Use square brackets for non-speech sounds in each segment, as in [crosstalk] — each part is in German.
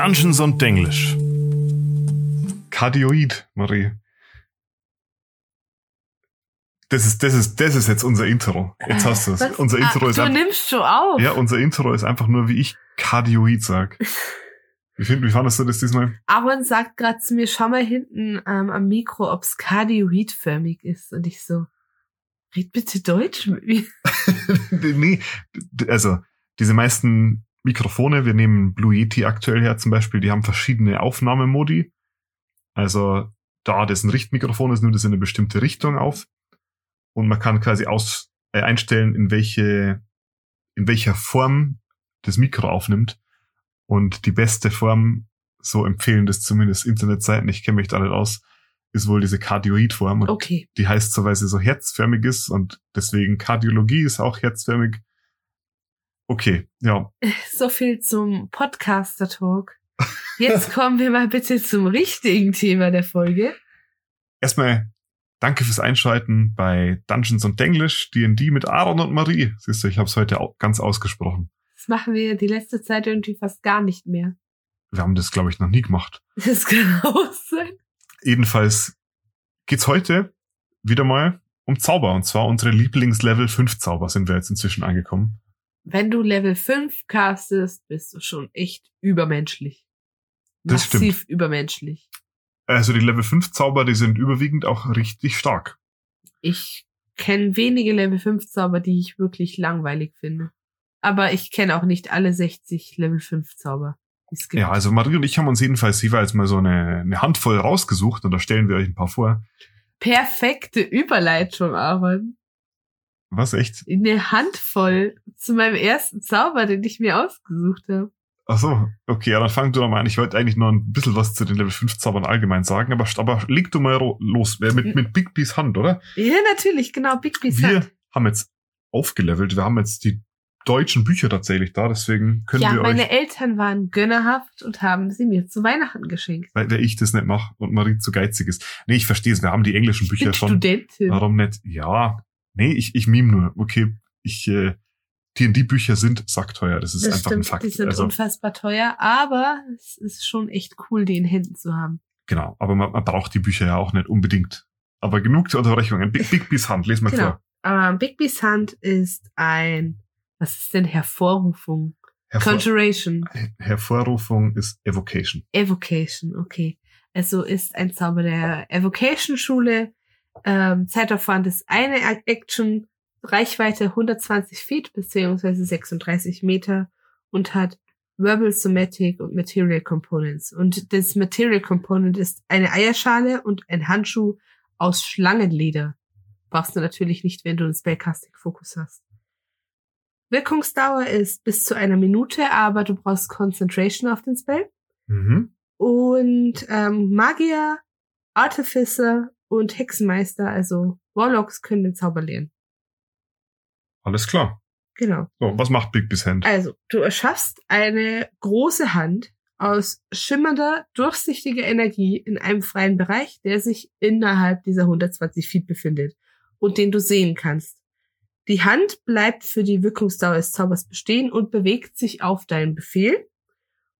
Dungeons und Denglisch. Kardioid, Marie. Das ist, das ist, das ist jetzt unser Intro. Jetzt hast du es. Was? Unser Intro ah, ist Du einfach, nimmst schon auf. ja, unser Intro ist einfach nur, wie ich Kardioid sag. Wie, find, wie fandest du das diesmal? Aaron sagt gerade zu mir, schau mal hinten ähm, am Mikro, ob's kardioidförmig ist. Und ich so, red bitte Deutsch mit mir. [laughs] nee, also, diese meisten Mikrofone, wir nehmen Blue Yeti aktuell her zum Beispiel, die haben verschiedene Aufnahmemodi. Also, da das ein Richtmikrofon ist, nimmt es in eine bestimmte Richtung auf. Und man kann quasi aus, äh, einstellen, in welche, in welcher Form das Mikro aufnimmt. Und die beste Form, so empfehlen das zumindest Internetseiten, ich kenne mich da nicht aus, ist wohl diese Kardioid-Form. Okay. die heißt so, weil sie so herzförmig ist und deswegen Kardiologie ist auch herzförmig. Okay, ja. [laughs] So viel zum Podcaster-Talk. Jetzt [laughs] kommen wir mal bitte zum richtigen Thema der Folge. Erstmal danke fürs Einschalten bei Dungeons und Denglish, D&D mit Aaron und Marie. Siehst du, ich habe es heute ganz ausgesprochen. Das machen wir die letzte Zeit irgendwie fast gar nicht mehr. Wir haben das, glaube ich, noch nie gemacht. [laughs] Das kann auch sein. Jedenfalls geht's heute wieder mal um Zauber. Und zwar unsere Lieblings-Level 5 Zauber sind wir jetzt inzwischen angekommen. Wenn du Level 5 castest, bist du schon echt übermenschlich. Das Massiv übermenschlich. Also die Level 5 Zauber, die sind überwiegend auch richtig stark. Ich kenne wenige Level 5 Zauber, die ich wirklich langweilig finde. Aber ich kenne auch nicht alle 60 Level 5 Zauber. Ja, also Marie und ich haben uns jedenfalls jeweils mal so eine, eine Handvoll rausgesucht und da stellen wir euch ein paar vor. Perfekte Überleitung, Aaron. Was, echt? Eine Handvoll zu meinem ersten Zauber, den ich mir ausgesucht habe. Ach so, okay, ja, dann fang du doch mal an. Ich wollte eigentlich noch ein bisschen was zu den Level 5 Zaubern allgemein sagen, aber, aber leg du mal los. Mit, mit Big Bees Hand, oder? Ja, natürlich, genau, Big Beast wir Hand. haben jetzt aufgelevelt. Wir haben jetzt die deutschen Bücher tatsächlich da, deswegen können Ja, wir meine euch, Eltern waren gönnerhaft und haben sie mir zu Weihnachten geschenkt. weil, ich das nicht mache und Marie zu geizig ist. Nee, ich verstehe es. Wir haben die englischen Ich Bücher bin schon. Studentin. Warum nicht? Ja, nee, ich, ich meme nur. Okay, ich, äh, D&D-Bücher sind sackteuer. Das ist das einfach stimmt, ein Fakt. die sind also, unfassbar teuer, aber es ist schon echt cool, die in Händen zu haben. genau. Aber man, man braucht die Bücher ja auch nicht unbedingt. Aber genug zur Unterbrechung. Big, Big Bees Hand, les mal Genau. vor. Ähm, Big Beast Hand ist ein, was ist denn Hervorrufung? Hervor Conjuration. Hervorrufung ist Evocation. Evocation, okay. Also ist ein Zauber der Evocation-Schule. Ähm, Zeitaufwand ist eine Action, Reichweite 120 Feet beziehungsweise 36 Meter und hat Verbal Somatic und Material Components. Und das Material Component ist eine Eierschale und ein Handschuh aus Schlangenleder. Brauchst du natürlich nicht, wenn du einen Spellcasting-Fokus hast. Wirkungsdauer ist bis zu einer Minute, aber du brauchst Concentration auf den Spell. Mhm. Und ähm, Magier, Artificer und Hexenmeister, also Warlocks, können den Zauber lernen. Alles klar. Genau. So, was macht Big Bees Hand? Also, du erschaffst eine große Hand aus schimmernder, durchsichtiger Energie in einem freien Bereich, der sich innerhalb dieser 120 Feet befindet und den du sehen kannst. Die Hand bleibt für die Wirkungsdauer des Zaubers bestehen und bewegt sich auf deinen Befehl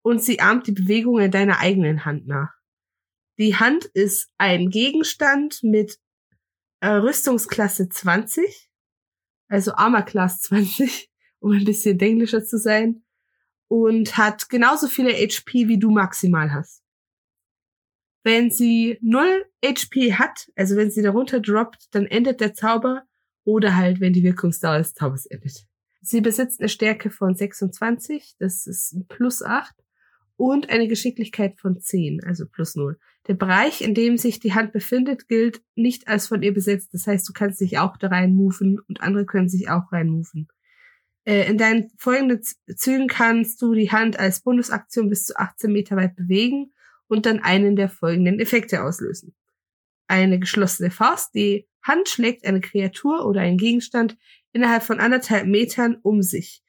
und sie ahmt die Bewegungen deiner eigenen Hand nach. Die Hand ist ein Gegenstand mit äh, Rüstungsklasse 20, also Armor Class 20, [laughs] um ein bisschen englischer zu sein, und hat genauso viele HP wie du maximal hast. Wenn sie 0 HP hat, also wenn sie darunter droppt, dann endet der Zauber oder halt, wenn die Wirkungsdauer des Zaubers endet. Sie besitzt eine Stärke von 26, das ist ein plus 8, und eine Geschicklichkeit von 10, also plus 0. Der Bereich, in dem sich die Hand befindet, gilt nicht als von ihr besetzt. Das heißt, du kannst dich auch da rein moven und andere können sich auch rein moven. Äh, in deinen folgenden Zügen kannst du die Hand als Bonusaktion bis zu 18 Meter weit bewegen und dann einen der folgenden Effekte auslösen. Eine geschlossene Faust. Die Hand schlägt eine Kreatur oder einen Gegenstand innerhalb von anderthalb Metern um sich.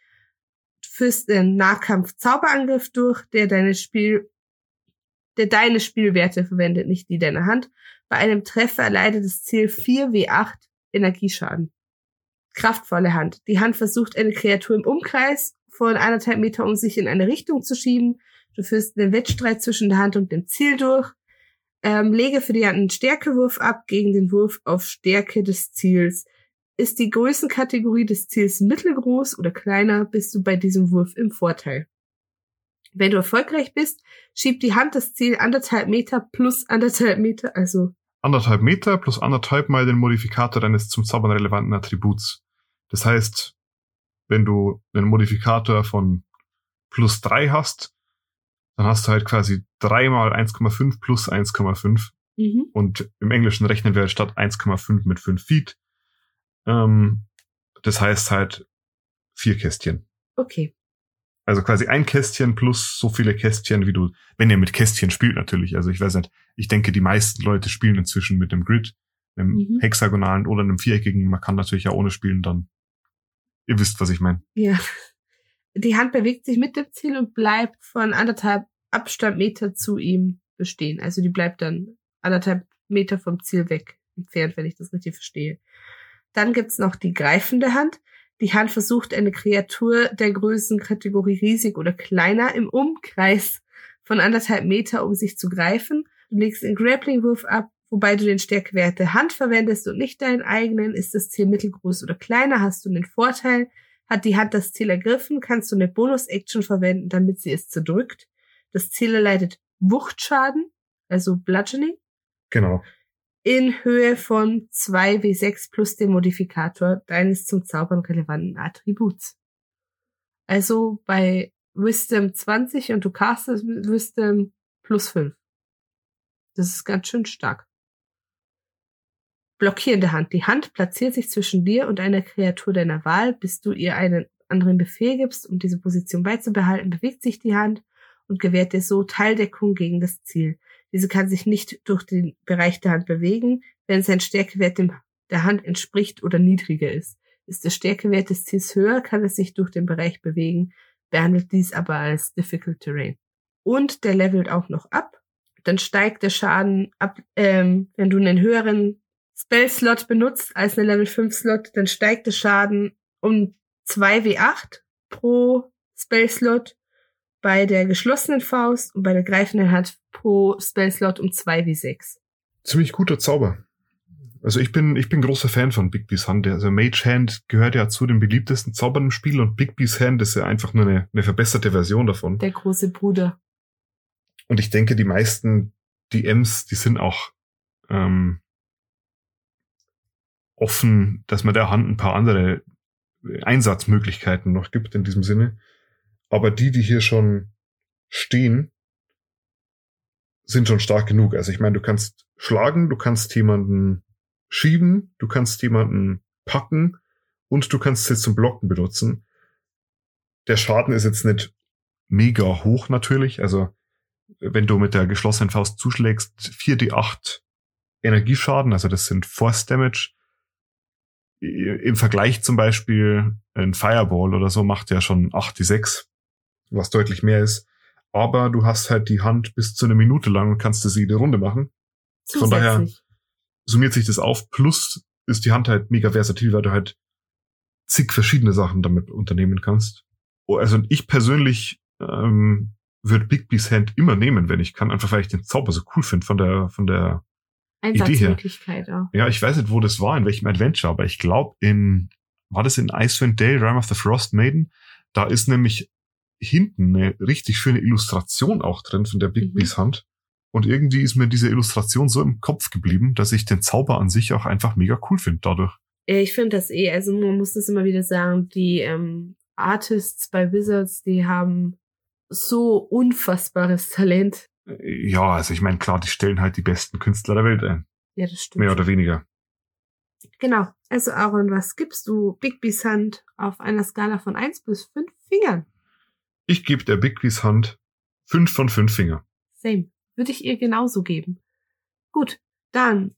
Führst den Nahkampf Zauberangriff durch, der deine Spiel, der deine Spielwerte verwendet, nicht die deiner Hand. Bei einem Treffer erleidet das Ziel 4w8 Energieschaden. Kraftvolle Hand. Die Hand versucht, eine Kreatur im Umkreis von anderthalb Meter um sich in eine Richtung zu schieben. Du führst einen Wettstreit zwischen der Hand und dem Ziel durch. Ähm, lege für die Hand einen Stärkewurf ab gegen den Wurf auf Stärke des Ziels. Ist die Größenkategorie des Ziels mittelgroß oder kleiner, bist du bei diesem Wurf im Vorteil. Wenn du erfolgreich bist, schiebt die Hand das Ziel anderthalb Meter plus anderthalb Meter, also Anderthalb Meter plus anderthalb mal den Modifikator deines zum Zaubern relevanten Attributs. Das heißt, wenn du einen Modifikator von plus drei hast, dann hast du halt quasi dreimal 1,5 plus 1,5. mhm. Und im Englischen rechnen wir halt statt 1,5 mit 5 Feet. Ähm, das heißt halt vier Kästchen. okay. Also quasi ein Kästchen plus so viele Kästchen, wie du, wenn ihr mit Kästchen spielt natürlich. Also ich weiß nicht, ich denke, die meisten Leute spielen inzwischen mit einem Grid, einem Mhm. hexagonalen oder einem viereckigen. Man kann natürlich ja ohne spielen dann. Ihr wisst, was ich meine. Ja. Die Hand bewegt sich mit dem Ziel und bleibt von anderthalb Abstand Meter zu ihm bestehen. Also die bleibt dann anderthalb Meter vom Ziel weg entfernt, wenn ich das richtig verstehe. Dann gibt's noch die greifende Hand. Die Hand versucht eine Kreatur der Größenkategorie riesig oder kleiner im Umkreis von anderthalb Meter, um sich zu greifen. Du legst einen Grappling-Wurf ab, wobei du den Stärkewert der Hand verwendest und nicht deinen eigenen. Ist das Ziel mittelgroß oder kleiner, hast du einen Vorteil. Hat die Hand das Ziel ergriffen, kannst du eine Bonus-Action verwenden, damit sie es zerdrückt. Das Ziel erleidet Wuchtschaden, also Bludgeoning, Genau. In Höhe von 2w6 plus dem Modifikator deines zum Zaubern relevanten Attributs. Also bei Wisdom 20 und du castest Wisdom plus 5. Das ist ganz schön stark. Blockierende Hand. Die Hand platziert sich zwischen dir und einer Kreatur deiner Wahl. Bis du ihr einen anderen Befehl gibst, um diese Position beizubehalten, bewegt sich die Hand und gewährt dir so Teildeckung gegen das Ziel. Diese kann sich nicht durch den Bereich der Hand bewegen, wenn sein Stärkewert dem der Hand entspricht oder niedriger ist. Ist der Stärkewert des Ziels höher, kann es sich durch den Bereich bewegen, behandelt dies aber als Difficult Terrain. Und der levelt auch noch ab. Dann steigt der Schaden ab, ähm, wenn du einen höheren Spell-Slot benutzt als einen Level 5 Slot, dann steigt der Schaden um 2w8 pro Spell-Slot bei der geschlossenen Faust und bei der greifenden Hand pro Spell-Slot um 2w6. Ziemlich guter Zauber. Also ich bin, ich bin großer Fan von Bigby's Hand. Also Mage Hand gehört ja zu den beliebtesten Zaubern im Spiel und Bigby's Hand ist ja einfach nur eine, eine verbesserte Version davon. Der große Bruder. Und ich denke, die meisten DMs, die sind auch ähm, offen, dass man der Hand ein paar andere Einsatzmöglichkeiten noch gibt in diesem Sinne. Aber die, die hier schon stehen, sind schon stark genug. Also ich meine, du kannst schlagen, du kannst jemanden schieben, du kannst jemanden packen und du kannst sie zum Blocken benutzen. Der Schaden ist jetzt nicht mega hoch natürlich. Also wenn du mit der geschlossenen Faust zuschlägst, 4d8 Energieschaden, also das sind Force Damage. Im Vergleich zum Beispiel ein Fireball oder so macht ja schon 8d6, was deutlich mehr ist. Aber du hast halt die Hand bis zu einer Minute lang und kannst das jede Runde machen. Von daher- Zusätzlich. Summiert sich das auf. Plus ist die Hand halt mega versatil, weil du halt zig verschiedene Sachen damit unternehmen kannst. Oh, Also ich persönlich ähm, würde Bigby's Hand immer nehmen, wenn ich kann, einfach weil ich den Zauber so cool finde von der, von der Einsatzmöglichkeit auch. Ja, ich weiß nicht, wo das war, in welchem Adventure, aber ich glaube in, war das in Icewind Dale, Rime of the Frost Maiden? Da ist nämlich hinten eine richtig schöne Illustration auch drin von der Bigby's Hand. Und irgendwie ist mir diese Illustration so im Kopf geblieben, dass ich den Zauber an sich auch einfach mega cool finde dadurch. Ja, Ich finde das eh, also man muss das immer wieder sagen, die ähm, Artists bei Wizards, die haben so unfassbares Talent. Ja, also ich meine, klar, die stellen halt die besten Künstler der Welt ein. Ja, das stimmt. Mehr oder weniger. Genau. Also Aaron, was gibst du Bigby's Hand auf einer Skala von 1 bis 5 Fingern? Ich gebe der Bigby's Hand fünf von fünf Finger. Same. Würde ich ihr genauso geben. Gut, dann,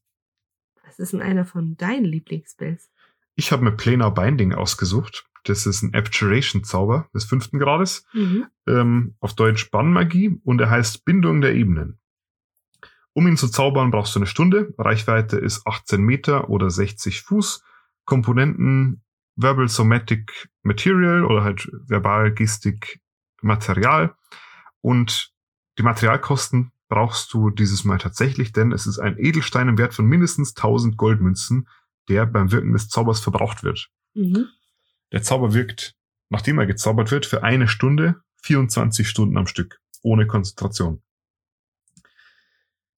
was ist denn einer von deinen Lieblingsspells? Ich habe mir Planar Binding ausgesucht. Das ist ein Abjuration-Zauber des fünften Grades. Mhm. ähm, auf Deutsch Bannmagie und er heißt Bindung der Ebenen. Um ihn zu zaubern, brauchst du eine Stunde. Reichweite ist 18 Meter oder 60 Fuß. Komponenten Verbal Somatic Material oder halt Verbal Gestik Material. Und die Materialkosten brauchst du dieses Mal tatsächlich, denn es ist ein Edelstein im Wert von mindestens 1000 Goldmünzen, der beim Wirken des Zaubers verbraucht wird. Mhm. Der Zauber wirkt, nachdem er gezaubert wird, für eine Stunde, 24 Stunden am Stück, ohne Konzentration.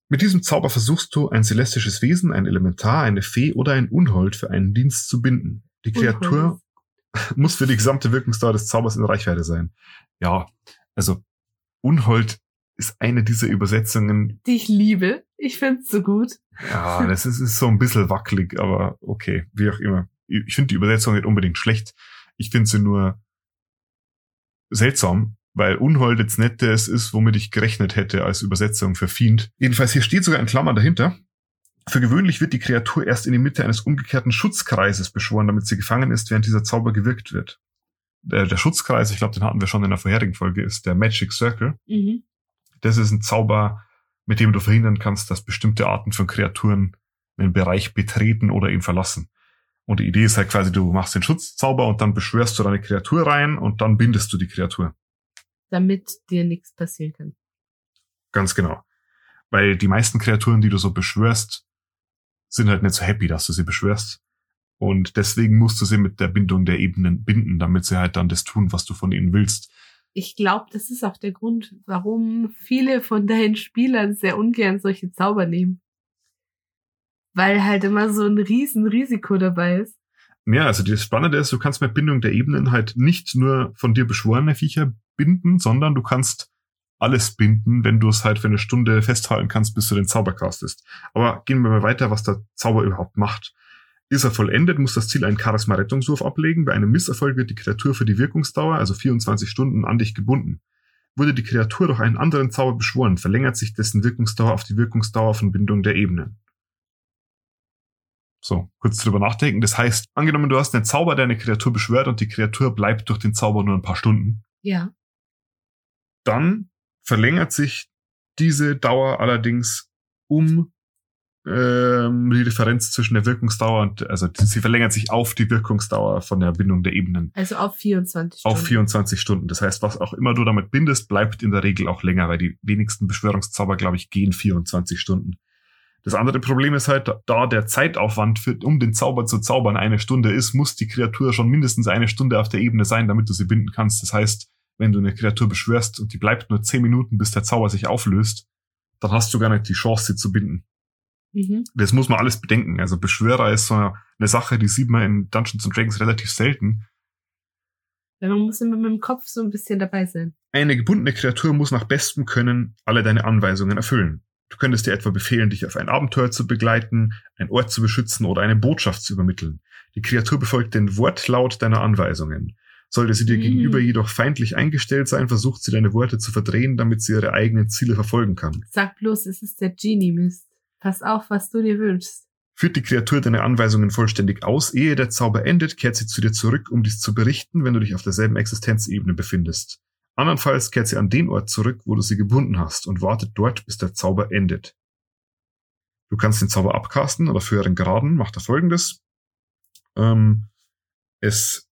Mit diesem Zauber versuchst du, ein celestisches Wesen, ein Elementar, eine Fee oder ein Unhold für einen Dienst zu binden. Die Kreatur [laughs] muss für die gesamte Wirkungsdauer des Zaubers in Reichweite sein. Ja, also Unhold ist eine dieser Übersetzungen. Die ich liebe. Ich find's so gut. Ja, das ist, ist so ein bisschen wackelig, aber okay, wie auch immer. Ich finde die Übersetzung nicht unbedingt schlecht. Ich finde sie nur seltsam, weil Unhold jetzt nicht das ist, womit ich gerechnet hätte als Übersetzung für Fiend. Jedenfalls hier steht sogar in Klammern dahinter. Für gewöhnlich wird die Kreatur erst in die Mitte eines umgekehrten Schutzkreises beschworen, damit sie gefangen ist, während dieser Zauber gewirkt wird. Der, der Schutzkreis, ich glaube, den hatten wir schon in der vorherigen Folge, ist der Magic Circle. Mhm. Das ist ein Zauber, mit dem du verhindern kannst, dass bestimmte Arten von Kreaturen einen Bereich betreten oder ihn verlassen. Und die Idee ist halt quasi, du machst den Schutzzauber und dann beschwörst du deine Kreatur rein und dann bindest du die Kreatur. Damit dir nichts passieren kann. Ganz genau. Weil die meisten Kreaturen, die du so beschwörst, sind halt nicht so happy, dass du sie beschwörst. Und deswegen musst du sie mit der Bindung der Ebenen binden, damit sie halt dann das tun, was du von ihnen willst. Ich glaube, das ist auch der Grund, warum viele von deinen Spielern sehr ungern solche Zauber nehmen. Weil halt immer so ein riesen Risiko dabei ist. Ja, also das Spannende ist, du kannst mit Bindung der Ebenen halt nicht nur von dir beschworene Viecher binden, sondern du kannst alles binden, wenn du es halt für eine Stunde festhalten kannst, bis du den Zauber castest. Aber gehen wir mal weiter, was der Zauber überhaupt macht. Ist er vollendet, muss das Ziel einen Charisma-Rettungswurf ablegen. Bei einem Misserfolg wird die Kreatur für die Wirkungsdauer, also 24 Stunden, an dich gebunden. Wurde die Kreatur durch einen anderen Zauber beschworen, verlängert sich dessen Wirkungsdauer auf die Wirkungsdauer von Bindung der Ebenen. So, kurz drüber nachdenken. Das heißt, angenommen, du hast einen Zauber, der eine Kreatur beschwört und die Kreatur bleibt durch den Zauber nur ein paar Stunden. Ja. Dann verlängert sich diese Dauer allerdings um ähm, die Differenz zwischen der Wirkungsdauer und, also sie verlängert sich auf die Wirkungsdauer von der Bindung der Ebenen. Also auf 24 Stunden. Auf 24 Stunden. Das heißt, was auch immer du damit bindest, bleibt in der Regel auch länger, weil die wenigsten Beschwörungszauber, glaube ich, gehen 24 Stunden. Das andere Problem ist halt, da der Zeitaufwand für, um den Zauber zu zaubern eine Stunde ist, muss die Kreatur schon mindestens eine Stunde auf der Ebene sein, damit du sie binden kannst. Das heißt, wenn du eine Kreatur beschwörst und die bleibt nur 10 Minuten, bis der Zauber sich auflöst, dann hast du gar nicht die Chance, sie zu binden. Mhm. Das muss man alles bedenken. Also Beschwörer ist so eine Sache, die sieht man in Dungeons and Dragons relativ selten. Ja, man muss immer mit dem Kopf so ein bisschen dabei sein. Eine gebundene Kreatur muss nach bestem Können alle deine Anweisungen erfüllen. Du könntest dir etwa befehlen, dich auf ein Abenteuer zu begleiten, einen Ort zu beschützen oder eine Botschaft zu übermitteln. Die Kreatur befolgt den Wortlaut deiner Anweisungen. Sollte sie dir Mhm. gegenüber jedoch feindlich eingestellt sein, versucht sie deine Worte zu verdrehen, damit sie ihre eigenen Ziele verfolgen kann. Sag bloß, es ist der Genie-Mist. Pass auf, was du dir wünschst. Führt die Kreatur deine Anweisungen vollständig aus, ehe der Zauber endet, kehrt sie zu dir zurück, um dies zu berichten, wenn du dich auf derselben Existenzebene befindest. Andernfalls kehrt sie an den Ort zurück, wo du sie gebunden hast und wartet dort, bis der Zauber endet. Du kannst den Zauber abcasten oder für höheren Graden macht er folgendes. Ähm, es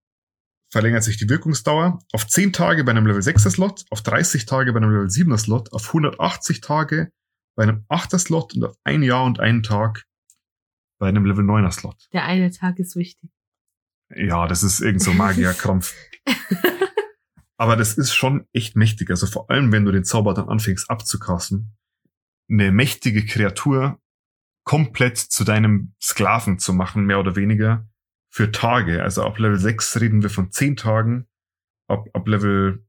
verlängert sich die Wirkungsdauer auf 10 Tage bei einem Level 6er Slot, auf 30 Tage bei einem Level 7er Slot, auf 180 Tage bei einem 8er Slot und auf ein Jahr und einen Tag bei einem Level 9er Slot. Der eine Tag ist wichtig. Ja, das ist irgend so Magierkrampf. [laughs] Aber das ist schon echt mächtig. Also vor allem, wenn du den Zauber dann anfängst abzukassen, eine mächtige Kreatur komplett zu deinem Sklaven zu machen, mehr oder weniger, für Tage. Also ab Level 6 reden wir von 10 Tagen, ab, ab Level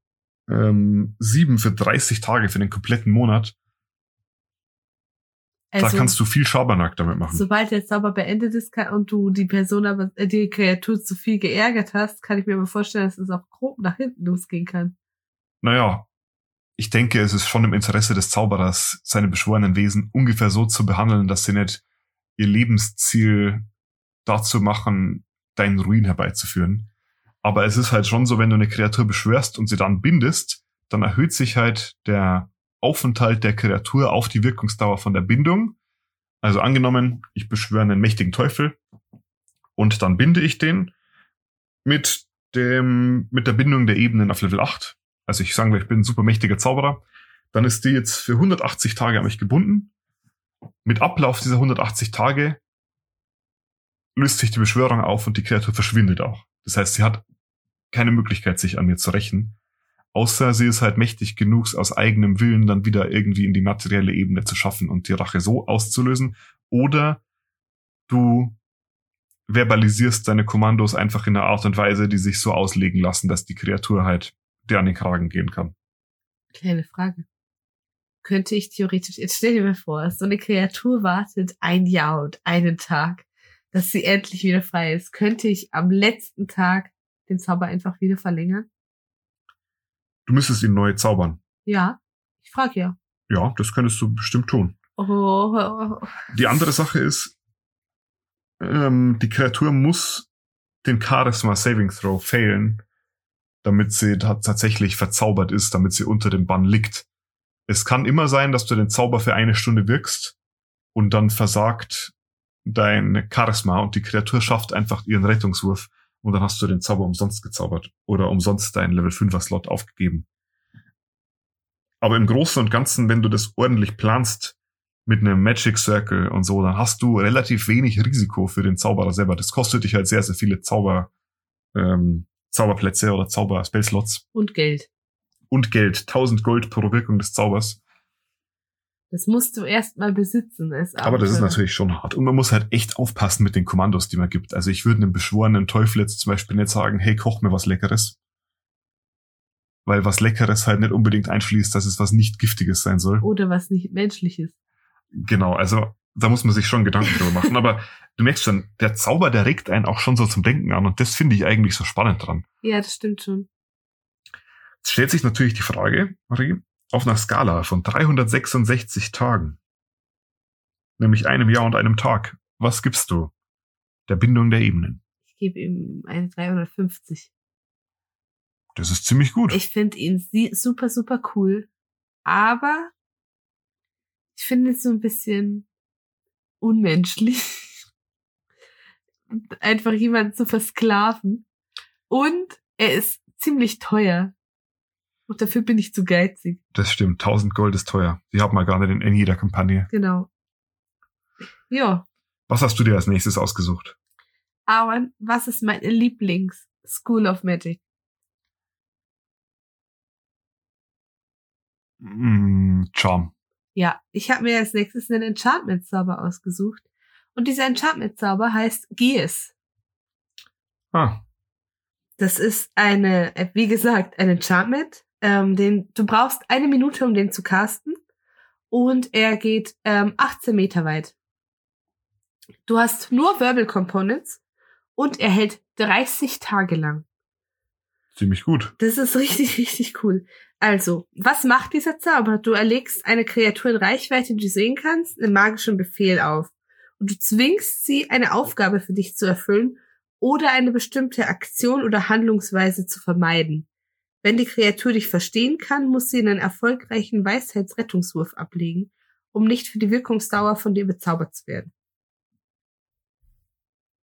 ähm, 7 für 30 Tage, für den kompletten Monat. da Also, kannst du viel Schabernack damit machen. sobald der Zauber beendet ist kann, und du die Person aber, äh, die Kreatur zu viel geärgert hast, kann ich mir aber vorstellen, dass es auch grob nach hinten losgehen kann. Naja, ich denke, es ist schon im Interesse des Zauberers, seine beschworenen Wesen ungefähr so zu behandeln, dass sie nicht ihr Lebensziel dazu machen, deinen Ruin herbeizuführen. Aber es ist halt schon so, wenn du eine Kreatur beschwörst und sie dann bindest, dann erhöht sich halt der Aufenthalt der Kreatur auf die Wirkungsdauer von der Bindung. Also angenommen, ich beschwöre einen mächtigen Teufel und dann binde ich den mit dem, mit der Bindung der Ebenen auf Level 8 also ich sage, ich bin ein super mächtiger Zauberer, dann ist die jetzt für 180 Tage an mich gebunden. Mit Ablauf dieser 180 Tage löst sich die Beschwörung auf und die Kreatur verschwindet auch. Das heißt, sie hat keine Möglichkeit, sich an mir zu rächen. Außer sie ist halt mächtig genug, aus eigenem Willen dann wieder irgendwie in die materielle Ebene zu schaffen und die Rache so auszulösen. Oder du verbalisierst deine Kommandos einfach in einer Art und Weise, die sich so auslegen lassen, dass die Kreatur halt dir an den Kragen gehen kann. Kleine Frage. Könnte ich theoretisch, jetzt stell dir mal vor, so eine Kreatur wartet ein Jahr und einen Tag, dass sie endlich wieder frei ist. Könnte ich am letzten Tag den Zauber einfach wieder verlängern? Du müsstest ihn neu zaubern. Ja, ich frage ja. Ja, das könntest du bestimmt tun. Oh. Die andere Sache ist, ähm, die Kreatur muss den Charisma Saving Throw failen, damit sie tatsächlich verzaubert ist, damit sie unter dem Bann liegt. Es kann immer sein, dass du den Zauber für eine Stunde wirkst und dann versagt dein Charisma und die Kreatur schafft einfach ihren Rettungswurf und dann hast du den Zauber umsonst gezaubert oder umsonst deinen Level 5er Slot aufgegeben. Aber im Großen und Ganzen, wenn du das ordentlich planst, mit einem Magic Circle und so, dann hast du relativ wenig Risiko für den Zauberer selber. Das kostet dich halt sehr, sehr viele Zauber, ähm, Zauberplätze oder Zauber Spellslots. Und Geld. Und Geld. 1000 Gold pro Wirkung des Zaubers. Das musst du erst mal besitzen. Als Aber das ist natürlich schon hart. Und man muss halt echt aufpassen mit den Kommandos, die man gibt. Also ich würde einem beschworenen Teufel jetzt zum Beispiel nicht sagen, hey, koch mir was Leckeres. Weil was Leckeres halt nicht unbedingt einschließt, dass es was nicht Giftiges sein soll. Oder was nicht Menschliches. Genau, also da muss man sich schon Gedanken drüber machen. Aber du merkst schon, der Zauber, der regt einen auch schon so zum Denken an. Und das finde ich eigentlich so spannend dran. Ja, das stimmt schon. Jetzt stellt sich natürlich die Frage, Marie, auf einer Skala von 366 Tagen, nämlich einem Jahr und einem Tag, was gibst du der Bindung der Ebenen? Ich gebe ihm eine 350. Das ist ziemlich gut. Ich finde ihn super, super cool. Aber ich finde es so ein bisschen unmenschlich, [laughs] einfach jemanden zu versklaven. Und er ist ziemlich teuer. Und dafür bin ich zu geizig. Das stimmt. 1000 Gold ist teuer. Die haben wir gar nicht in, in jeder Kampagne. Genau. Ja. Was hast du dir als nächstes ausgesucht? Aaron, was ist mein Lieblings School of Magic? Mm, Charm. Ja, ich habe mir als nächstes einen Enchantment-Zauber ausgesucht. Und dieser Enchantment-Zauber heißt Gears. Ah. Das ist eine, wie gesagt, ein Enchantment. Ähm, den, du brauchst eine Minute, um den zu casten. Und er geht ähm, 18 Meter weit. Du hast nur Verbal Components und er hält 30 Tage lang. Ziemlich gut. Das ist richtig, [laughs] richtig cool. Also, was macht dieser Zauber? Du erlegst eine Kreatur in Reichweite, die du sehen kannst, einen magischen Befehl auf. Und du zwingst sie, eine Aufgabe für dich zu erfüllen oder eine bestimmte Aktion oder Handlungsweise zu vermeiden. Wenn die Kreatur dich verstehen kann, muss sie einen erfolgreichen Weisheitsrettungswurf ablegen, um nicht für die Wirkungsdauer von dir bezaubert zu werden.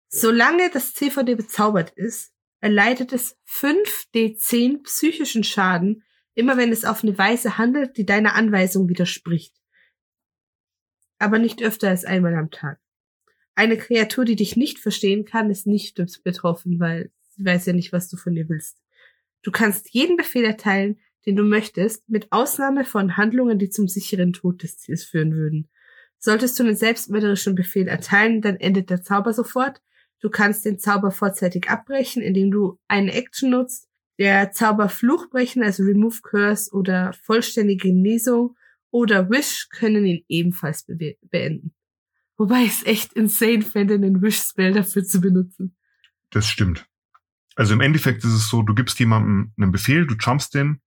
Solange das Ziel von dir bezaubert ist, erleidet es 5d10 psychischen Schaden, immer wenn es auf eine Weise handelt, die deiner Anweisung widerspricht. Aber nicht öfter als einmal am Tag. Eine Kreatur, die dich nicht verstehen kann, ist nicht betroffen, weil sie weiß ja nicht, was du von ihr willst. Du kannst jeden Befehl erteilen, den du möchtest, mit Ausnahme von Handlungen, die zum sicheren Tod des Ziels führen würden. Solltest du einen selbstmörderischen Befehl erteilen, dann endet der Zauber sofort. Du kannst den Zauber vorzeitig abbrechen, indem du eine Action nutzt, der Zauber Fluchbrechen, also Remove Curse oder vollständige Genesung oder Wish können ihn ebenfalls be beenden. Wobei ich es echt insane fände, einen Wish-Spell dafür zu benutzen. Das stimmt. Also im Endeffekt ist es so, du gibst jemandem einen Befehl, du jumpst den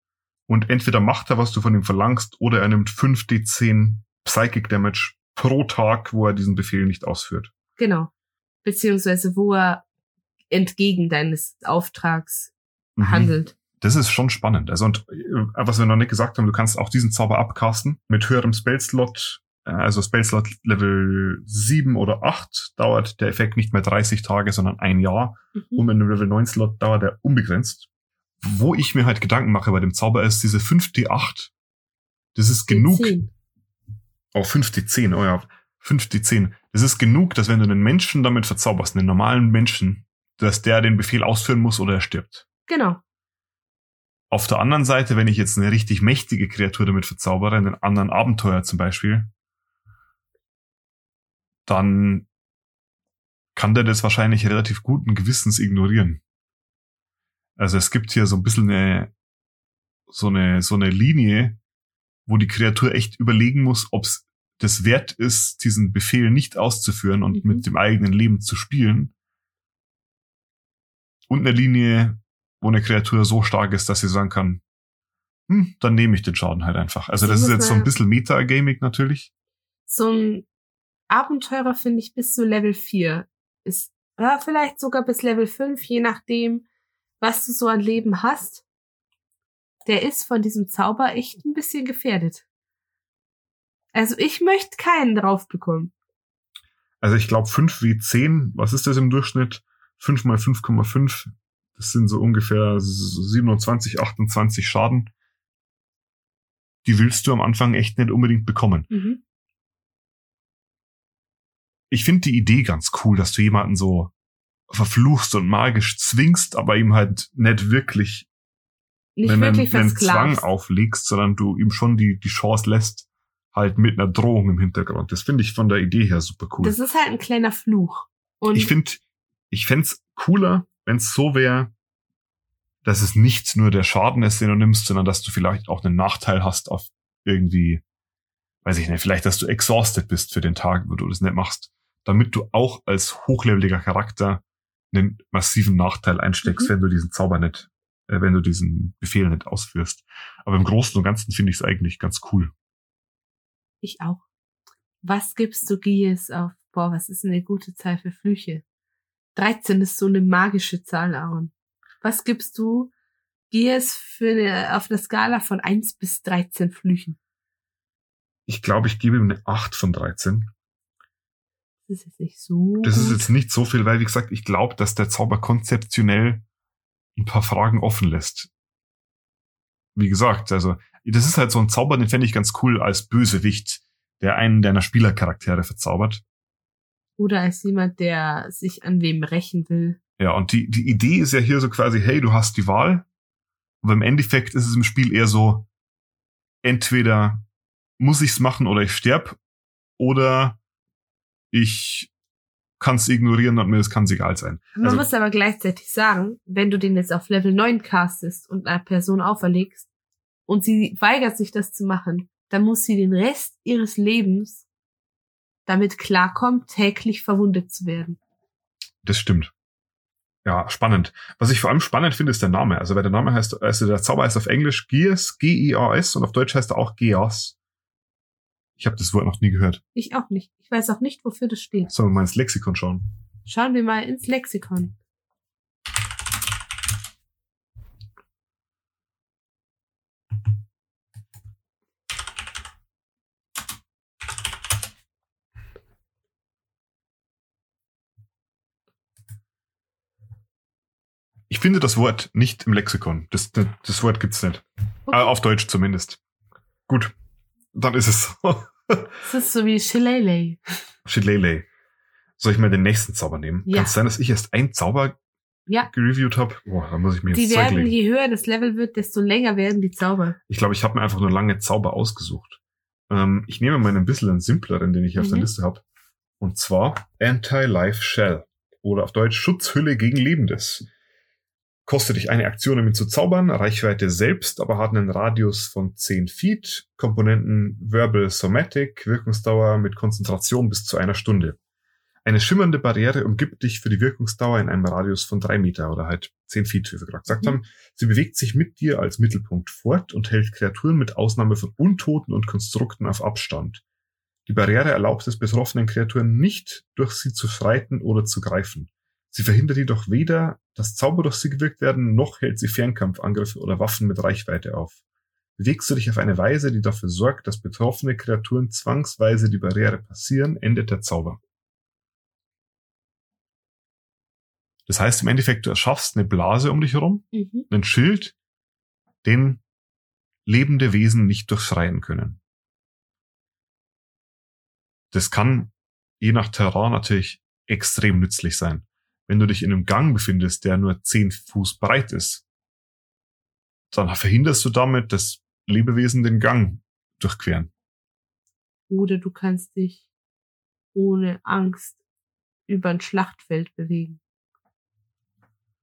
und entweder macht er, was du von ihm verlangst, oder er nimmt 5d10 Psychic Damage pro Tag, wo er diesen Befehl nicht ausführt. Genau. Beziehungsweise wo er entgegen deines Auftrags mhm. handelt. Das ist schon spannend. Also und äh, was wir noch nicht gesagt haben, du kannst auch diesen Zauber abcasten mit höherem Spellslot, also Spellslot Level 7 oder 8 dauert der Effekt nicht mehr 30 Tage, sondern ein Jahr. Mhm. Und mit einem Level 9 Slot dauert er unbegrenzt. wo ich mir halt Gedanken mache bei dem Zauber ist diese 5D8. Das ist genug. Zehn. Oh, 5D10, oh ja. 5D10. Das ist genug, dass wenn du einen Menschen damit verzauberst, einen normalen Menschen, dass der den Befehl ausführen muss oder er stirbt. Genau. Auf der anderen Seite, wenn ich jetzt eine richtig mächtige Kreatur damit verzaubere, einen anderen Abenteuer zum Beispiel, dann kann der das wahrscheinlich relativ guten Gewissens ignorieren. Also es gibt hier so ein bisschen eine, so eine, so eine Linie, wo die Kreatur echt überlegen muss, ob es das wert ist, diesen Befehl nicht auszuführen und Mhm. mit dem eigenen Leben zu spielen. Und eine Linie, wo eine Kreatur so stark ist, dass sie sagen kann, hm, dann nehme ich den Schaden halt einfach. Also So das ist jetzt so ein bisschen Metagaming natürlich. So ein Abenteurer finde ich bis zu Level 4 ist, ja, vielleicht sogar bis Level 5, je nachdem, was du so an Leben hast. Der ist von diesem Zauber echt ein bisschen gefährdet. Also ich möchte keinen drauf bekommen. Also ich glaube 5 wie 10, was ist das im Durchschnitt? 5 mal 5,5, das sind so ungefähr 27, 28 Schaden. Die willst du am Anfang echt nicht unbedingt bekommen. Mhm. Ich finde die Idee ganz cool, dass du jemanden so verfluchst und magisch zwingst, aber ihm halt nicht wirklich Nicht einen, wirklich einen Zwang auflegst, sondern du ihm schon die, die Chance lässt, halt mit einer Drohung im Hintergrund. Das finde ich von der Idee her super cool. Das ist halt ein kleiner Fluch. Und ich finde, ich fänd's cooler, wenn es so wäre, dass es nicht nur der Schaden ist, den du nimmst, sondern dass du vielleicht auch einen Nachteil hast auf irgendwie, weiß ich nicht, vielleicht, dass du exhausted bist für den Tag, wo du das nicht machst, damit du auch als hochleveliger Charakter einen massiven Nachteil einsteckst, Mhm. wenn du diesen Zauber nicht, äh, wenn du diesen Befehl nicht ausführst. Aber im Großen und Ganzen finde ich es eigentlich ganz cool. ich auch. Was gibst du Gies auf? Boah, was ist eine gute Zahl für Flüche? 13 ist so eine magische Zahl, Aaron. Was gibst du Gies für eine, auf einer Skala von 1 bis 13 Flüchen? Ich glaube, ich gebe ihm eine 8 von 13. Das ist jetzt nicht so. Das ist jetzt nicht so viel, weil, wie gesagt, ich glaube, dass der Zauber konzeptionell ein paar Fragen offen lässt. Wie gesagt, also, das ist halt so ein Zauber, den fände ich ganz cool als Bösewicht, der einen deiner Spielercharaktere verzaubert. Oder als jemand, der sich an wem rächen will. Ja, und die, die Idee ist ja hier so quasi, hey, du hast die Wahl. Aber im Endeffekt ist es im Spiel eher so, entweder muss ich's machen oder ich sterb, oder ich kann's ignorieren und mir das kann's egal sein. Man Also- muss aber gleichzeitig sagen, wenn du den jetzt auf Level 9 castest und einer Person auferlegst und sie weigert sich das zu machen, dann muss sie den Rest ihres Lebens damit klarkommen, täglich verwundet zu werden. Das stimmt. Ja, spannend. Was ich vor allem spannend finde, ist der Name. Also, weil der Name heißt, also der Zauber heißt auf Englisch Geas, G-I-A-S und auf Deutsch heißt er auch Geas. Ich habe das Wort noch nie gehört. Ich auch nicht. Ich weiß auch nicht, wofür das steht. Sollen wir mal ins Lexikon schauen? Schauen wir mal ins Lexikon. Ich finde das Wort nicht im Lexikon. Das, das, das Wort gibt's nicht. Okay. Äh, auf Deutsch zumindest. Gut. Dann ist es so. Das ist so wie Shillelagh. Shillelagh. Soll ich mal den nächsten Zauber nehmen? Ja. Kann es sein, dass ich erst einen Zauber Ja, gereviewt habe? Boah, da muss ich mir die jetzt Zeug werden, legen. je höher das Level wird, desto länger werden die Zauber. Ich glaube, ich habe mir einfach nur lange Zauber ausgesucht. Ähm, ich nehme mal ein bisschen einen simpleren, den ich hier auf der Mhm. Liste habe. Und zwar Anti-Life Shell. Oder auf Deutsch Schutzhülle gegen Lebendes. Kostet dich eine Aktion, um ihn zu zaubern. Reichweite selbst, aber hat einen Radius von 10 Feet. Komponenten Verbal Somatic. Wirkungsdauer mit Konzentration bis zu einer Stunde. Eine schimmernde Barriere umgibt dich für die Wirkungsdauer in einem Radius von drei Meter oder halt 10 Feet, wie wir gerade gesagt Mhm. haben. Sie bewegt sich mit dir als Mittelpunkt fort und hält Kreaturen mit Ausnahme von Untoten und Konstrukten auf Abstand. Die Barriere erlaubt es betroffenen Kreaturen nicht, durch sie zu schreiten oder zu greifen. Sie verhindert jedoch weder, dass Zauber durch sie gewirkt werden, noch hält sie Fernkampfangriffe oder Waffen mit Reichweite auf. Bewegst du dich auf eine Weise, die dafür sorgt, dass betroffene Kreaturen zwangsweise die Barriere passieren, endet der Zauber. Das heißt im Endeffekt, du erschaffst eine Blase um dich herum, Mhm. einen Schild, den lebende Wesen nicht durchschreien können. Das kann je nach Terrain natürlich extrem nützlich sein. Wenn du dich in einem Gang befindest, der nur 10 Fuß breit ist, dann verhinderst du damit, dass Lebewesen den Gang durchqueren. Oder du kannst dich ohne Angst über ein Schlachtfeld bewegen.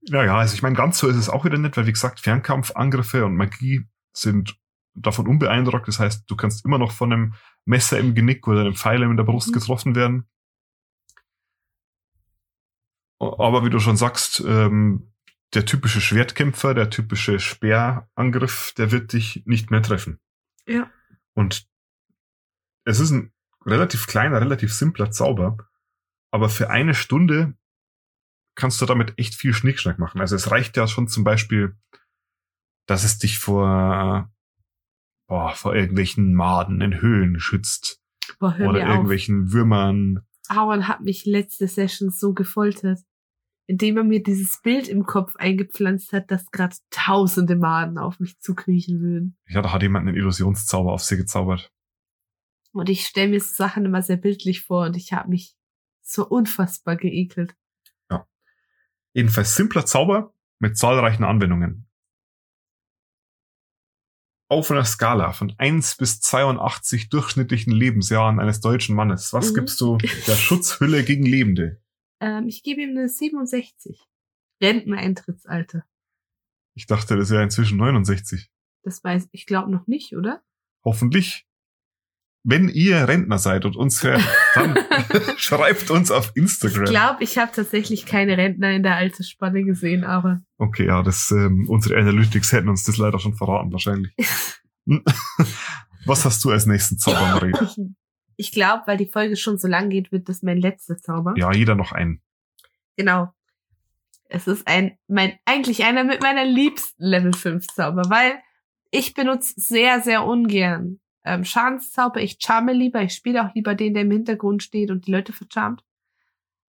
Ja, ja, also ich meine, ganz so ist es auch wieder nicht, weil wie gesagt, Fernkampfangriffe und Magie sind davon unbeeindruckt. Das heißt, du kannst immer noch von einem Messer im Genick oder einem Pfeil in der Brust Mhm. getroffen werden. Aber wie du schon sagst, ähm, der typische Schwertkämpfer, der typische Speerangriff, der wird dich nicht mehr treffen. Ja. Und es ist ein relativ kleiner, relativ simpler Zauber, aber für eine Stunde kannst du damit echt viel Schnickschnack machen. Also es reicht ja schon zum Beispiel, dass es dich vor, boah, vor irgendwelchen Maden in Höhlen schützt Boah, oder mir auf. irgendwelchen Würmern. Aaron hat mich letzte Session so gefoltert, indem er mir dieses Bild im Kopf eingepflanzt hat, dass gerade tausende Maden auf mich zukriechen würden. Ja, da hat jemand einen Illusionszauber auf sie gezaubert. Und ich stelle mir so Sachen immer sehr bildlich vor und ich habe mich so unfassbar geekelt. Jedenfalls simpler Zauber mit zahlreichen Anwendungen. Auf einer Skala von 1 bis 82 durchschnittlichen Lebensjahren eines deutschen Mannes, was Mhm. gibst du der [laughs] Schutzhülle gegen Lebende? Ähm, ich gebe ihm eine 67. Renteneintrittsalter. Ich dachte, das wäre inzwischen 69. Das weiß ich glaube noch nicht, oder? Hoffentlich. Wenn ihr Rentner seid und uns hört, dann [laughs] schreibt uns auf Ich Instagram. glaube, ich habe tatsächlich keine Rentner in der Altersspanne gesehen, aber Okay, ja, das ähm, unsere Analytics hätten uns das leider schon verraten wahrscheinlich. [laughs] [laughs] Was hast du als nächsten Zauber, Marie? Ich, glaube, weil die Folge schon so lang geht, wird das mein letzter Zauber. Ja, jeder noch einen. Genau. Es ist ein, mein, eigentlich einer mit meiner liebsten Level 5 Zauber, weil ich benutze sehr, sehr ungern ähm, Schadenszauber. Ich charme lieber. Ich spiele auch lieber den, der im Hintergrund steht und die Leute vercharmt.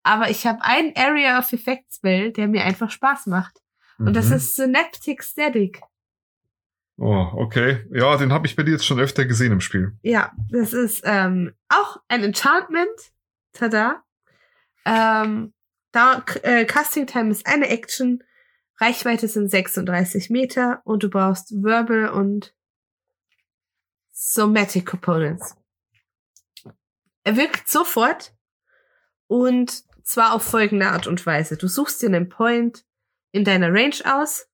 Aber ich habe einen Area of Effect Spell, der mir einfach Spaß macht. Und das Mhm. ist Synaptic Static. Oh, okay. Ja, den habe ich bei dir jetzt schon öfter gesehen im Spiel. Ja, das ist ähm, auch ein Enchantment. Tada. Ähm, da, äh, Casting Time ist eine Action. Reichweite sind 36 Meter und du brauchst Verbal und Somatic Components. Er wirkt sofort und zwar auf folgende Art und Weise. Du suchst dir einen Point in deiner Range aus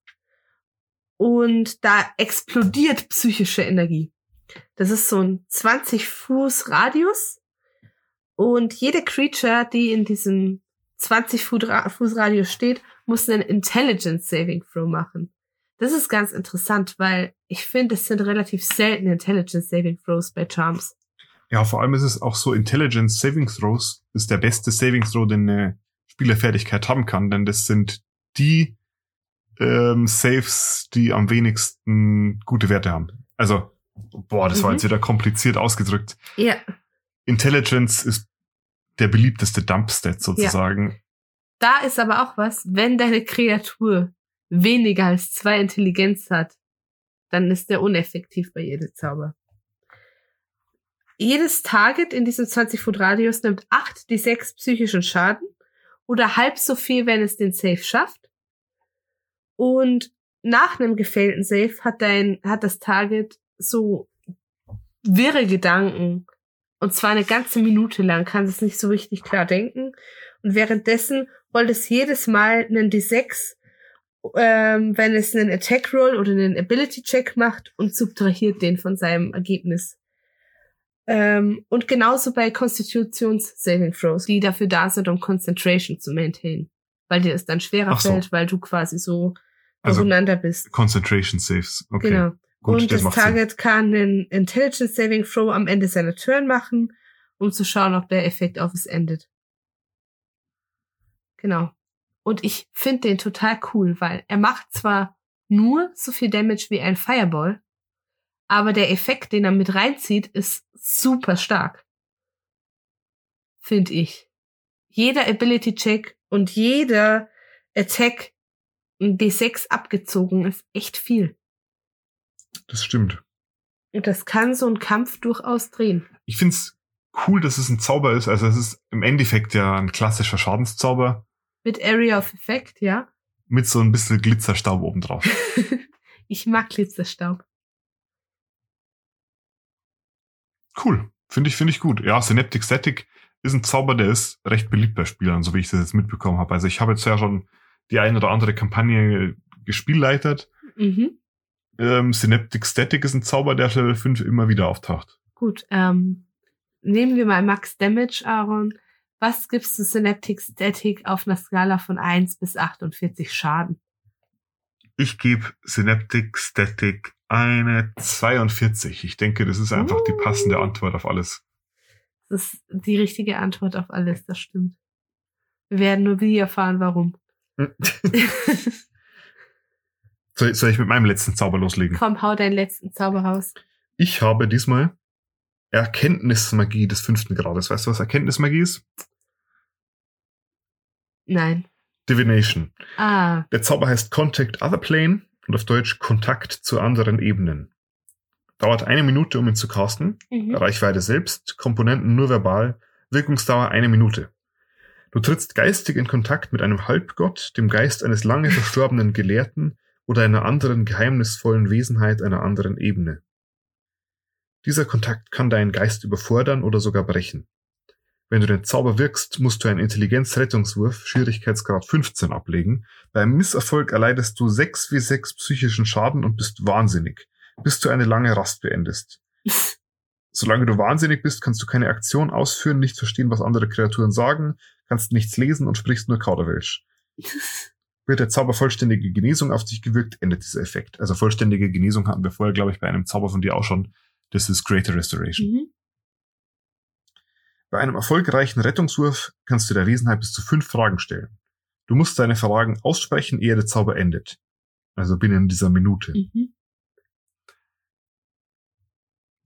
und da explodiert psychische Energie. Das ist so ein 20 Fuß Radius. Und jede Creature, die in diesem 20 Fuß Ra- Fuß Radius steht, muss einen Intelligence Saving Throw machen. Das ist ganz interessant, weil ich finde, es sind relativ selten Intelligence Saving Throws bei Charms. Ja, vor allem ist es auch so, Intelligence Saving Throws ist der beste Saving Throw, den eine Spielerfertigkeit haben kann, denn das sind die ähm, Saves, die am wenigsten gute Werte haben. Also, boah, das war Mhm. jetzt wieder kompliziert ausgedrückt. Ja. Intelligence ist der beliebteste Dumpstat sozusagen. Da ist aber auch was, wenn deine Kreatur weniger als zwei Intelligenz hat, dann ist der uneffektiv bei jedem Zauber. Jedes Target in diesem 20 Foot Radius nimmt 8 die 6 psychischen Schaden oder halb so viel, wenn es den Save schafft. Und nach einem gefällten Save hat dein, hat das Target so wirre Gedanken. Und zwar eine ganze Minute lang kann es nicht so richtig klar denken. Und währenddessen rollt es jedes Mal einen D6, ähm, wenn es einen Attack Roll oder einen Ability Check macht und subtrahiert den von seinem Ergebnis. Ähm, und genauso bei Constitutions Saving Throws, die dafür da sind, um Concentration zu maintain. Weil dir es dann schwerer so. fällt, weil du quasi so Also durcheinander bist. Concentration Saves. Okay. Genau. Gut, und das das, macht Sinn. Target kann einen Intelligence Saving Throw am Ende seiner Turn machen, um zu schauen, ob der Effekt auf es endet. Genau. Und ich finde den total cool, weil er macht zwar nur so viel Damage wie ein Fireball, aber der Effekt, den er mit reinzieht, ist super stark. Finde ich. Jeder Ability Check und jeder Attack ein D6 abgezogen ist echt viel. Das stimmt. Und das kann so ein Kampf durchaus drehen. Ich find's cool, dass es ein Zauber ist. Also es ist im Endeffekt ja ein klassischer Schadenszauber Mit Area of Effect, ja. mit so ein bisschen Glitzerstaub obendrauf. [laughs] ich mag Glitzerstaub. Cool. Finde ich, finde ich gut. Ja, Synaptic Static ist ein Zauber, der ist recht beliebt bei Spielern, so wie ich das jetzt mitbekommen habe. Also ich habe jetzt ja schon die eine oder andere Kampagne gespielleitet. Mhm. Ähm, Synaptic Static ist ein Zauber, der Level 5 immer wieder auftaucht. Gut, ähm, nehmen wir mal Max Damage, Aaron. Was gibst du Synaptic Static auf einer Skala von 1 bis 48 Schaden? Ich gebe Synaptic Static eine 42. Ich denke, das ist einfach die passende Antwort auf alles. Das ist die richtige Antwort auf alles, das stimmt. Wir werden nur wie erfahren, warum. [laughs] soll, soll ich mit meinem letzten Zauber loslegen? Komm, hau deinen letzten Zauber raus. Ich habe diesmal Erkenntnismagie des fünften Grades. Weißt du, was Erkenntnismagie ist? Nein. Divination. Ah, Der Zauber heißt Contact Other Plane und auf Deutsch Kontakt zu anderen Ebenen. Dauert eine Minute, um ihn zu casten. mhm. Reichweite selbst, Komponenten nur verbal, Wirkungsdauer eine Minute. Du trittst geistig in Kontakt mit einem Halbgott, dem Geist eines lange [laughs] verstorbenen Gelehrten oder einer anderen geheimnisvollen Wesenheit einer anderen Ebene. Dieser Kontakt kann deinen Geist überfordern oder sogar brechen. Wenn du den Zauber wirkst, musst du einen Intelligenzrettungswurf, Schwierigkeitsgrad 15, ablegen. Beim Misserfolg erleidest du 6 wie 6 psychischen Schaden und bist wahnsinnig, bis du eine lange Rast beendest. [laughs] Solange du wahnsinnig bist, kannst du keine Aktion ausführen, nicht verstehen, was andere Kreaturen sagen, kannst nichts lesen und sprichst nur Kauderwelsch. [laughs] Wird der Zauber vollständige Genesung auf dich gewirkt, endet dieser Effekt. Also vollständige Genesung hatten wir vorher, glaube ich, bei einem Zauber von dir auch schon. Das ist Greater Restoration. Mhm. Bei einem erfolgreichen Rettungswurf kannst du der Wesenheit bis zu fünf Fragen stellen. Du musst deine Fragen aussprechen, ehe der Zauber endet. Also binnen dieser Minute. Mhm.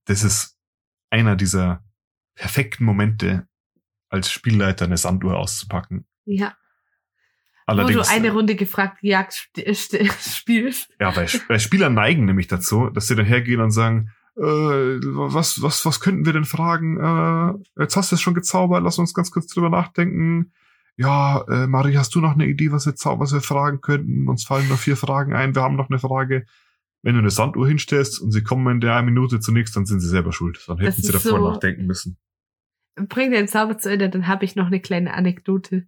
Das ist einer dieser perfekten Momente, als Spielleiter eine Sanduhr auszupacken. Ja. Wo Allerdings, du eine Runde gefragt Jagd st st [laughs] spielst. ja, bei, bei Spielern neigen nämlich dazu, dass sie dann hergehen und sagen, äh, was, was, was könnten wir denn fragen? Äh, jetzt hast du es schon gezaubert, lass uns ganz kurz drüber nachdenken. Ja, äh, Marie, hast du noch eine Idee, was wir, was wir fragen könnten? Uns fallen nur vier Fragen ein, wir haben noch eine Frage. Wenn du eine Sanduhr hinstellst und sie kommen in der Minute zunächst, dann sind sie selber schuld. Dann hätten Das sie davor so- nachdenken müssen. Bring den Zauber zu Ende, dann habe ich noch eine kleine Anekdote.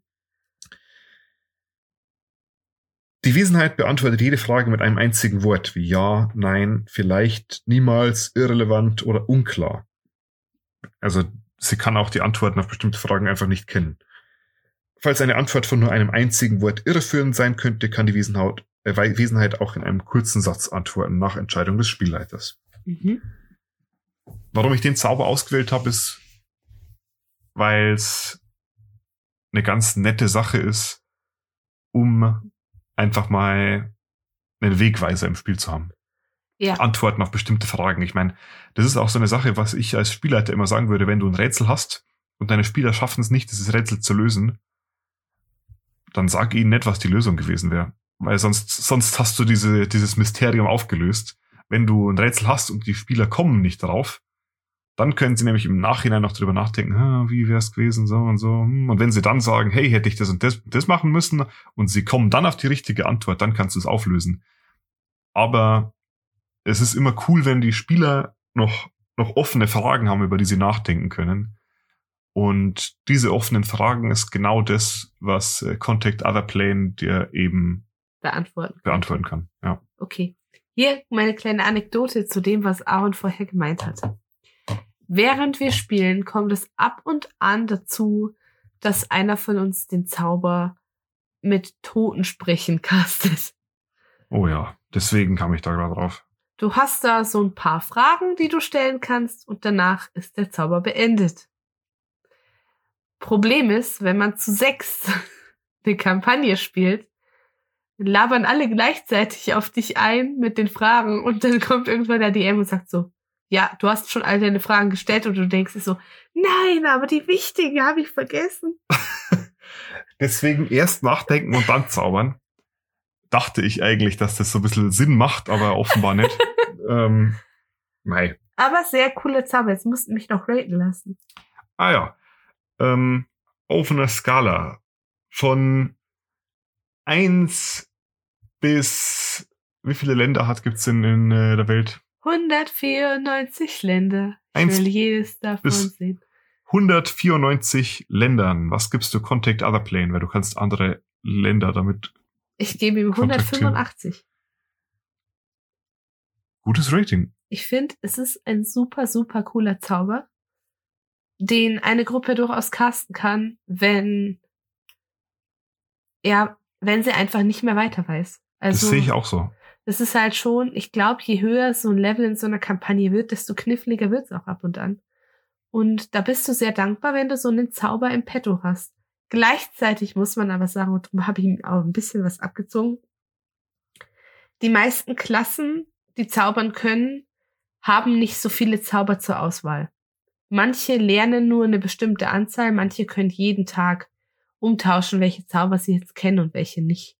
Die Wesenheit beantwortet jede Frage mit einem einzigen Wort, wie ja, nein, vielleicht, niemals, irrelevant oder unklar. Also sie kann auch die Antworten auf bestimmte Fragen einfach nicht kennen. Falls eine Antwort von nur einem einzigen Wort irreführend sein könnte, kann die Wesenheit, Wei- Wesenheit auch in einem kurzen Satz antworten nach Entscheidung des Spielleiters. Mhm. Warum ich den Zauber ausgewählt habe, ist, weil es eine ganz nette Sache ist, um einfach mal einen Wegweiser im Spiel zu haben. Ja. Antworten auf bestimmte Fragen. Ich meine, das ist auch so eine Sache, was ich als Spielleiter immer sagen würde, wenn du ein Rätsel hast und deine Spieler schaffen es nicht, dieses Rätsel zu lösen, dann sag ihnen nicht, was die Lösung gewesen wäre. Weil sonst, sonst hast du diese, dieses Mysterium aufgelöst. Wenn du ein Rätsel hast und die Spieler kommen nicht drauf, dann können sie nämlich im Nachhinein noch drüber nachdenken, "Ah, wie wäre es gewesen, so und so. hm. Und wenn sie dann sagen, hey, hätte ich das und das, das machen müssen, und sie kommen dann auf die richtige Antwort, dann kannst du es auflösen. Aber es ist immer cool, wenn die Spieler noch, noch offene Fragen haben, über die sie nachdenken können. Und diese offenen Fragen ist genau das, was äh, Contact Other Plane dir eben Beantworten. beantworten kann. Ja. Okay. Hier meine kleine Anekdote zu dem, was Aaron vorher gemeint hat. Während wir spielen, kommt es ab und an dazu, dass einer von uns den Zauber mit Totensprechen castet. Oh ja, deswegen kam ich da gerade drauf. Du hast da so ein paar Fragen, die du stellen kannst und danach ist der Zauber beendet. Problem ist, wenn man zu sechs [laughs] eine Kampagne spielt, labern alle gleichzeitig auf dich ein mit den Fragen und dann kommt irgendwann der DM und sagt so, ja, du hast schon all deine Fragen gestellt und du denkst so, nein, aber die wichtigen habe ich vergessen. [laughs] Deswegen erst nachdenken und dann zaubern. dachte ich eigentlich, dass das so ein bisschen Sinn macht, aber offenbar nicht. [laughs] ähm, mei. Aber sehr coole Zauber. Jetzt mussten mich noch raten lassen. Ah ja. Ähm, auf einer Skala von eins bis wie viele Länder hat gibt's in, in äh, der Welt? 194 Länder. Ich Eins will jedes davon sehen. 194 Ländern. Was gibst du Contact Other Plane? Weil du kannst andere Länder damit. Ich gebe ihm Kontaktieren. 185. Gutes Rating. Ich finde, es ist ein super, super cooler Zauber, den eine Gruppe durchaus casten kann, wenn, ja, wenn sie einfach nicht mehr weiter weiß. Also, das sehe ich auch so. das ist halt schon, ich glaube, je höher so ein Level in so einer Kampagne wird, desto kniffliger wird's auch ab und an. Und da bist du sehr dankbar, wenn du so einen Zauber im Petto hast. Gleichzeitig muss man aber sagen, und darum habe ich ihm auch ein bisschen was abgezogen. Die meisten Klassen, die zaubern können, haben nicht so viele Zauber zur Auswahl. Manche lernen nur eine bestimmte Anzahl, manche können jeden Tag umtauschen, welche Zauber sie jetzt kennen und welche nicht.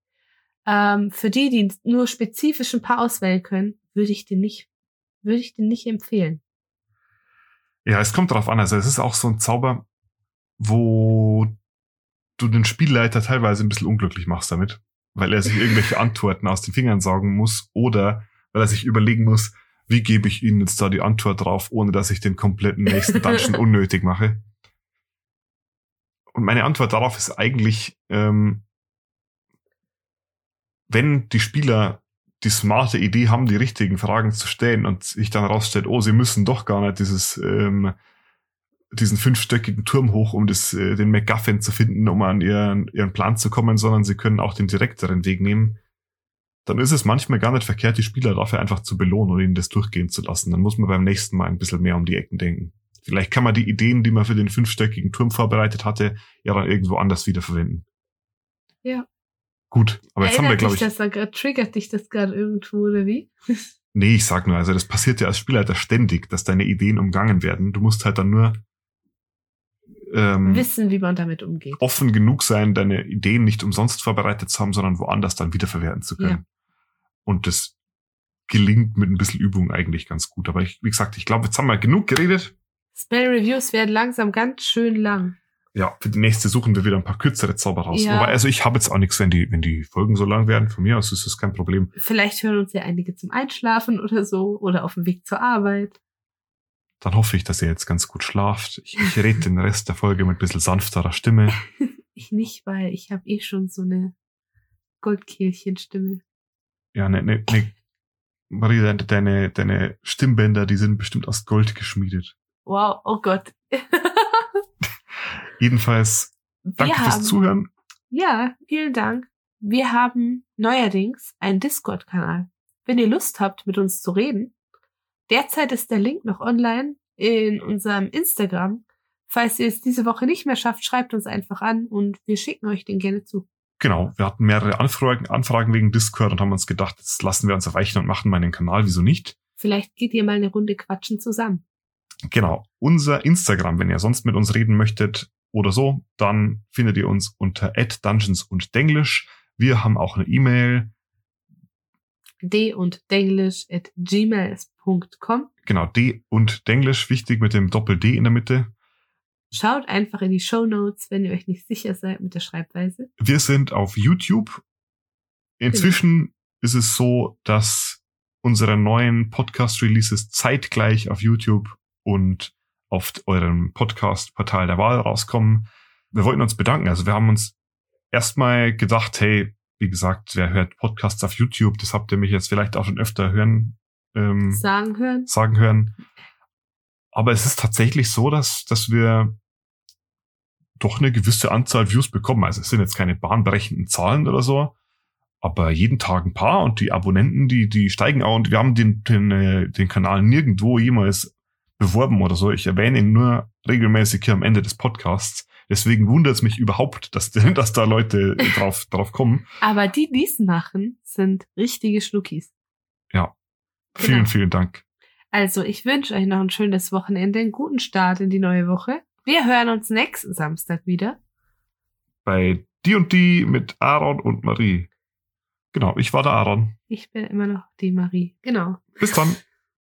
Ähm, für die, die nur spezifisch ein paar auswählen können, würde ich den nicht, würde ich den nicht empfehlen. Ja, es kommt drauf an. Also es ist auch so ein Zauber, wo du den Spielleiter teilweise ein bisschen unglücklich machst damit, weil er sich [laughs] irgendwelche Antworten aus den Fingern saugen muss oder weil er sich überlegen muss, wie gebe ich ihnen jetzt da die Antwort drauf, ohne dass ich den kompletten nächsten Dungeon [laughs] unnötig mache. Und meine Antwort darauf ist eigentlich, ähm, wenn die Spieler die smarte Idee haben, die richtigen Fragen zu stellen und sich dann herausstellt, oh, sie müssen doch gar nicht dieses, ähm, diesen fünfstöckigen Turm hoch, um das, äh, den MacGuffin zu finden, um an ihren, ihren Plan zu kommen, sondern sie können auch den direkteren Weg nehmen, dann ist es manchmal gar nicht verkehrt, die Spieler dafür einfach zu belohnen und ihnen das durchgehen zu lassen. Dann muss man beim nächsten Mal ein bisschen mehr um die Ecken denken. Vielleicht kann man die Ideen, die man für den fünfstöckigen Turm vorbereitet hatte, ja dann irgendwo anders wiederverwenden. Ja. Gut, aber jetzt haben wir, Erinnert glaube ich, das da grad, triggert dich das gerade irgendwo oder wie? [laughs] Nee, ich sag nur, also das passiert ja als Spielleiter ständig, dass deine Ideen umgangen werden. Du musst halt dann nur ähm, Wissen, wie man damit umgeht. offen genug sein, deine Ideen nicht umsonst vorbereitet zu haben, sondern woanders dann wiederverwerten zu können. Ja. Und das gelingt mit ein bisschen Übung eigentlich ganz gut. Aber ich, wie gesagt, ich glaube, jetzt haben wir genug geredet. Spell Reviews werden langsam ganz schön lang. Ja, für die nächste suchen wir wieder ein paar kürzere Zauber raus. Ja. Wobei, also ich habe jetzt auch nichts, wenn die, wenn die Folgen so lang werden. Von mir aus ist das kein Problem. Vielleicht hören uns ja einige zum Einschlafen oder so oder auf dem Weg zur Arbeit. Dann hoffe ich, dass ihr jetzt ganz gut schlaft. Ich, ich rede den Rest der Folge mit ein bisschen sanfterer Stimme. [laughs] Ich nicht, weil ich habe eh schon so eine Goldkehlchenstimme. Ja, ne, ne, ne. Maria, deine, deine Stimmbänder, die sind bestimmt aus Gold geschmiedet. Wow, oh Gott. [laughs] Jedenfalls, danke wir fürs haben, Zuhören. Ja, vielen Dank. Wir haben neuerdings einen Discord-Kanal. Wenn ihr Lust habt, mit uns zu reden, derzeit ist der Link noch online in unserem Instagram. Falls ihr es diese Woche nicht mehr schafft, schreibt uns einfach an und wir schicken euch den gerne zu. Genau, wir hatten mehrere Anfragen, Anfragen wegen Discord und haben uns gedacht, jetzt lassen wir uns erweichen und machen mal einen Kanal, wieso nicht? Vielleicht geht ihr mal eine Runde quatschen zusammen. Genau, unser Instagram, wenn ihr sonst mit uns reden möchtet oder so, dann findet ihr uns unter @dungeons und Denglisch. Wir haben auch eine E-Mail, d und denglish at gmail.com. genau, D und Denglisch, wichtig mit dem Doppel-D in der Mitte. Schaut einfach in die Show Notes, wenn ihr euch nicht sicher seid mit der Schreibweise. Wir sind auf YouTube. Inzwischen ist es so, dass unsere neuen Podcast-Releases zeitgleich auf YouTube und auf eurem Podcast-Portal der Wahl rauskommen. Wir wollten uns bedanken. Also wir haben uns erstmal gedacht, hey, wie gesagt, wer hört Podcasts auf YouTube? Das habt ihr mich jetzt vielleicht auch schon öfter hören, ähm, Sagen hören. sagen hören. Aber es ist tatsächlich so, dass, dass wir doch eine gewisse Anzahl Views bekommen. Also es sind jetzt keine bahnbrechenden Zahlen oder so, aber jeden Tag ein paar und die Abonnenten, die, die steigen auch und wir haben den, den, äh, den Kanal nirgendwo jemals beworben oder so. Ich erwähne ihn nur regelmäßig hier am Ende des Podcasts. Deswegen wundert es mich überhaupt, dass, [laughs] dass da Leute drauf, drauf kommen. Aber die, die es machen, sind richtige Schnuckis. Ja. Vielen, Genau. vielen Dank. Also, ich wünsche euch noch ein schönes Wochenende, einen guten Start in die neue Woche. Wir hören uns nächsten Samstag wieder. Bei die und die mit Aaron und Marie. Genau, ich war der Aaron. Ich bin immer noch die Marie. Genau. Bis dann.